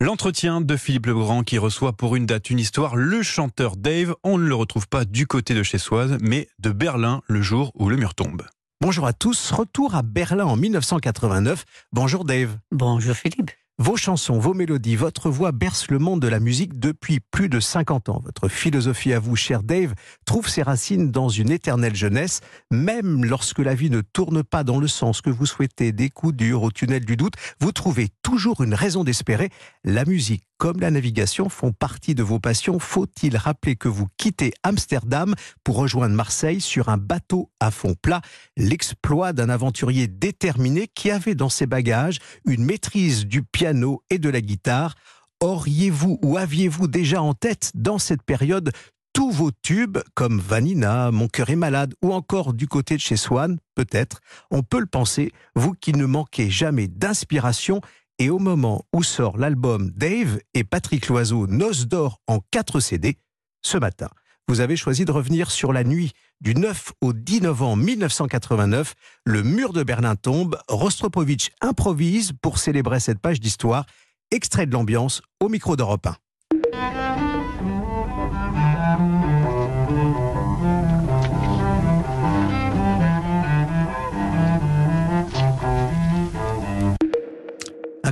L'entretien de Philippe Legrand qui reçoit pour une date une histoire le chanteur Dave. On ne le retrouve pas du côté de chez Soise, mais de Berlin le jour où le mur tombe. Bonjour à tous, retour à Berlin en 1989. Bonjour Dave. Bonjour Philippe. Vos chansons, vos mélodies, votre voix bercent le monde de la musique depuis plus de 50 ans. Votre philosophie à vous, cher Dave, trouve ses racines dans une éternelle jeunesse. Même lorsque la vie ne tourne pas dans le sens que vous souhaitez, des coups durs au tunnel du doute, vous trouvez toujours une raison d'espérer. La musique comme la navigation font partie de vos passions, faut-il rappeler que vous quittez Amsterdam pour rejoindre Marseille sur un bateau à fond plat, l'exploit d'un aventurier déterminé qui avait dans ses bagages une maîtrise du piano et de la guitare. Auriez-vous ou aviez-vous déjà en tête dans cette période tous vos tubes comme Vanina, Mon cœur est malade ou encore du côté de chez Swan, peut-être, on peut le penser, vous qui ne manquez jamais d'inspiration et au moment où sort l'album Dave et Patrick Loiseau Noce d'or en 4 CD, ce matin, vous avez choisi de revenir sur la nuit du 9 au 10 novembre 1989. Le mur de Berlin tombe, Rostropovitch improvise pour célébrer cette page d'histoire. Extrait de l'ambiance au micro d'Europe 1.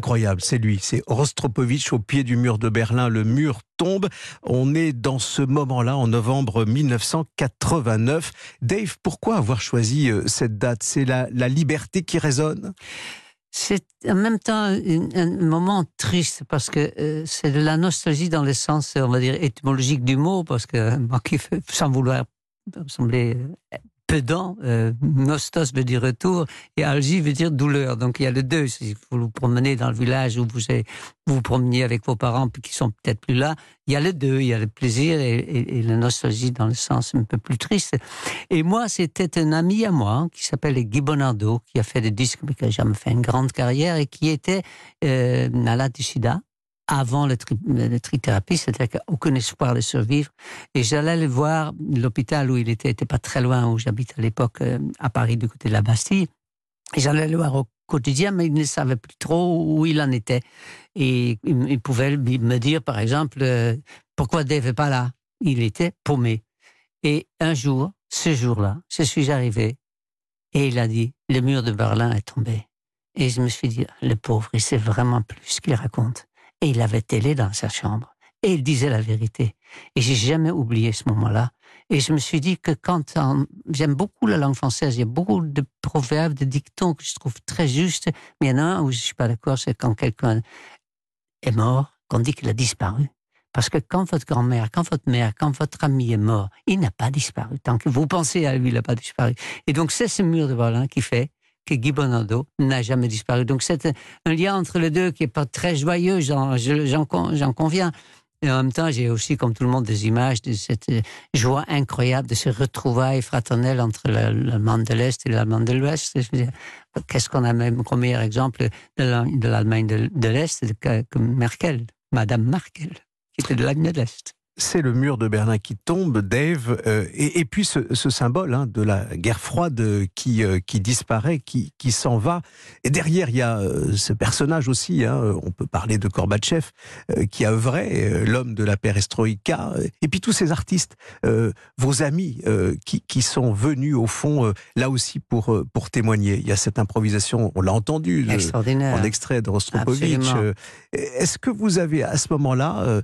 Incroyable, c'est lui, c'est Rostropovitch au pied du mur de Berlin. Le mur tombe. On est dans ce moment-là, en novembre 1989. Dave, pourquoi avoir choisi euh, cette date? C'est la, liberté qui résonne? C'est en même temps un, moment triste parce que euh, c'est de la nostalgie dans le sens, on va dire, étymologique du mot, parce que moi qui sans vouloir sembler pédant, euh, nostos veut dire retour, et algie veut dire douleur. Donc il y a les deux. Si vous vous promenez dans le village où vous vous, promeniez avec vos parents qui sont peut-être plus là, il y a les deux. Il y a le plaisir et, la nostalgie dans le sens un peu plus triste. Et moi, c'était un ami à moi qui s'appelle Guy Bonardo, qui a fait des disques, mais qui a jamais fait une grande carrière et qui était euh, malade avant la, trithérapie, c'est-à-dire aucun espoir de survivre. Et j'allais le voir, l'hôpital où il était, était pas très loin, où j'habite à l'époque, euh, à Paris, du côté de la Bastille. Et j'allais le voir au quotidien, mais il ne savait plus trop où il en était. Et il, pouvait me dire, par exemple, euh, pourquoi Dave n'est pas là? Il était paumé. Et un jour, ce jour-là, je suis arrivé et il a dit, le mur de Berlin est tombé. Et je me suis dit, le pauvre, il sait vraiment plus ce qu'il raconte. Et il avait télé dans sa chambre. Et il disait la vérité. Et j'ai jamais oublié ce moment-là. Et je me suis dit que quand j'aime beaucoup la langue française, il y a beaucoup de proverbes, de dictons que je trouve très justes. Mais il y en a un où je suis pas d'accord, c'est quand quelqu'un est mort, qu'on dit qu'il a disparu. Parce que quand votre grand-mère, quand votre mère, quand votre ami est mort, il n'a pas disparu. Tant que vous pensez à lui, il n'a pas disparu. Et donc c'est ce mur de Berlin qui fait que Guy Bonardo n'a jamais disparu. Donc c'est un lien entre les deux qui est pas très joyeux, j'en conviens. Et en même temps, j'ai aussi, comme tout le monde, des images de cette joie incroyable de ce retrouvailles fraternelles entre l'Allemagne de l'Est et l'Allemagne de l'Ouest. Qu'est-ce qu'on a même comme meilleur exemple de l'Allemagne de, l'Est que Merkel, Madame Merkel, qui était de l'Allemagne de l'Est c'est le mur de Berlin qui tombe, Dave, euh, et, puis ce, symbole hein, de la guerre froide qui, euh, qui disparaît, qui, qui s'en va. Et derrière, il y a euh, ce personnage aussi, hein, on peut parler de Gorbatchev, qui a œuvré, l'homme de la perestroïka, et puis tous ces artistes, vos amis, qui, qui, sont venus au fond, là aussi pour, pour témoigner. Il y a cette improvisation, on l'a entendu, en extrait de Rostropovitch. Est-ce que vous avez à ce moment-là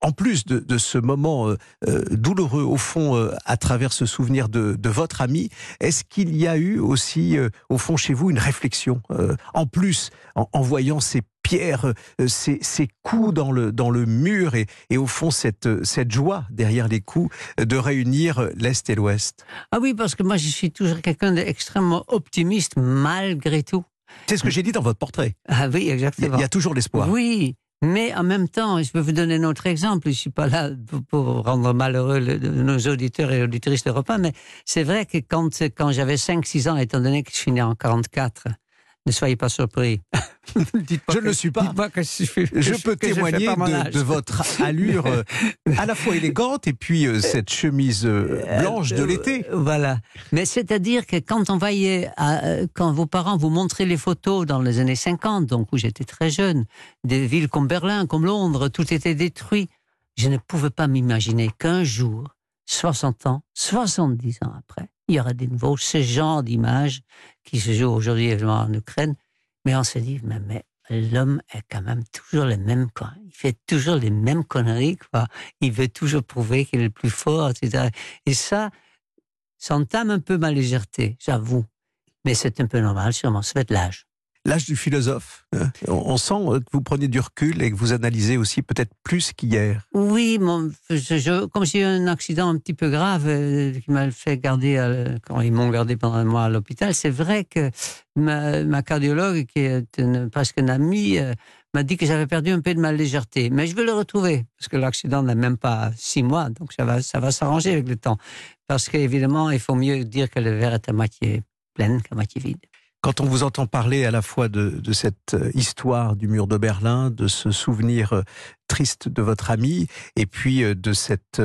en plus de, ce moment euh, euh, douloureux au fond euh, à travers ce souvenir de, votre ami, est-ce qu'il y a eu aussi au fond chez vous une réflexion en plus en, voyant ces pierres, ces, coups dans le, dans le mur et, et, au fond cette, cette joie derrière les coups de réunir l'Est et l'Ouest? Ah oui, parce que moi je suis toujours quelqu'un d'extrêmement optimiste malgré tout. C'est ce que j'ai dit dans votre portrait. Ah oui, exactement. Il y a toujours l'espoir. Oui, mais en même temps, je peux vous donner un autre exemple. Je suis pas là pour, rendre malheureux nos auditeurs et auditrices d'Europe mais c'est vrai que quand, quand j'avais 5-6 ans, étant donné que je suis né en 44, Ne soyez pas surpris. je ne le suis pas. Que je, je, peux témoigner de, de, votre allure euh, à la fois élégante et puis euh, cette chemise euh, blanche de l'été. Voilà. Mais c'est-à-dire que quand on voyait, quand vos parents vous montraient les photos dans les années 50, donc où j'étais très jeune, des villes comme Berlin, comme Londres, tout était détruit. Je ne pouvais pas m'imaginer qu'un jour, 60 ans, 70 ans après, il y aura de nouveau ce genre d'images qui se jouent aujourd'hui évidemment en Ukraine. Mais on se dit, mais, l'homme est quand même toujours le même, quoi. Il fait toujours les mêmes conneries, quoi. Il veut toujours prouver qu'il est le plus fort, etc. Et ça, ça entame un peu ma légèreté, j'avoue. Mais c'est un peu normal, sûrement. Ça fait de l'âge l'âge du philosophe. Hein. On sent que vous prenez du recul et que vous analysez aussi peut-être plus qu'hier. Oui, mon, comme j'ai eu un accident un petit peu grave euh, qui m'a fait garder, quand ils m'ont gardé pendant un mois à l'hôpital, c'est vrai que ma, cardiologue, qui est presque une amie, euh, m'a dit que j'avais perdu un peu de ma légèreté. Mais je veux le retrouver, parce que l'accident n'a même pas six mois, donc ça va, ça va s'arranger avec le temps. Parce qu'évidemment, il faut mieux dire que le verre est à moitié plein qu'à moitié vide. Quand on vous entend parler à la fois de, cette euh, histoire du mur de Berlin, de ce souvenir euh, triste de votre ami, et puis euh, de cette,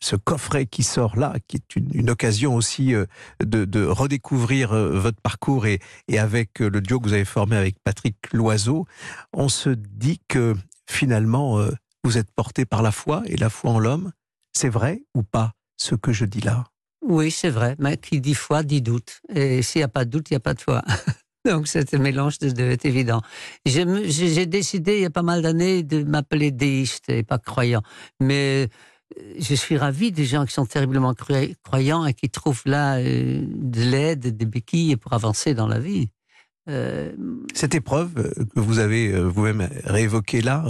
ce coffret qui sort là, qui est une, occasion aussi de, redécouvrir votre parcours et, et, avec le duo que vous avez formé avec Patrick Loiseau, on se dit que finalement vous êtes porté par la foi et la foi en l'homme. C'est vrai ou pas ce que je dis là? Oui, c'est vrai. Mais qui dit foi dit doute. Et s'il n'y a pas de doute, il n'y a pas de foi. Donc, ce mélange devait être évident. J'ai décidé, il y a pas mal d'années, de m'appeler déiste et pas croyant. Mais euh, je suis ravi des gens qui sont terriblement croyants et qui trouvent là euh, de l'aide, des béquilles pour avancer dans la vie. Euh, Cette épreuve que vous avez vous-même réévoquée là,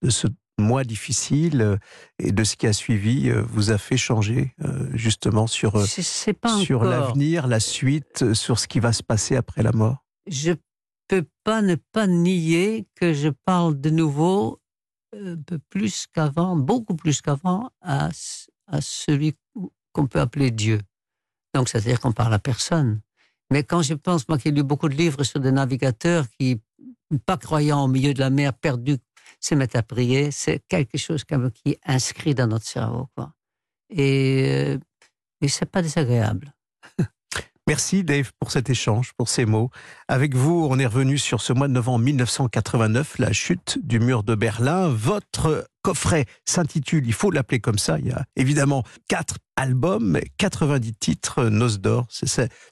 de ce mois difficile euh, et de ce qui a suivi euh, vous a fait changer euh, justement sur, sur l'avenir, la suite, sur ce qui va se passer après la mort? Je peux pas ne pas nier que je parle de nouveau plus qu'avant, beaucoup plus qu'avant, à, à celui qu'on peut appeler Dieu. Donc, c'est-à-dire qu'on parle à personne. Mais quand je pense, moi qui ai lu beaucoup de livres sur des navigateurs qui, pas croyants au milieu de la mer, perdus se mettre à prier, c'est quelque chose qui est inscrit dans notre cerveau. Quoi. Et, euh, et c'est pas désagréable. Merci Dave pour cet échange, pour ces mots. Avec vous, on est revenu sur ce mois de novembre 1989, la chute du mur de Berlin. Votre coffret s'intitule, il faut l'appeler comme ça, il y a évidemment quatre albums, 90 titres, Nos d'or, ce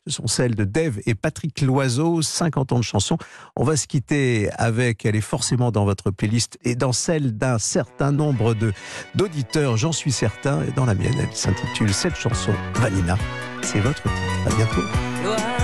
sont celles de Dave et Patrick Loiseau, 50 ans de chansons. On va se quitter avec, elle est forcément dans votre playlist et dans celle d'un certain nombre d'auditeurs, j'en suis certain, et dans la mienne, elle s'intitule cette chanson, Vanina. C'est votre titre. À bientôt.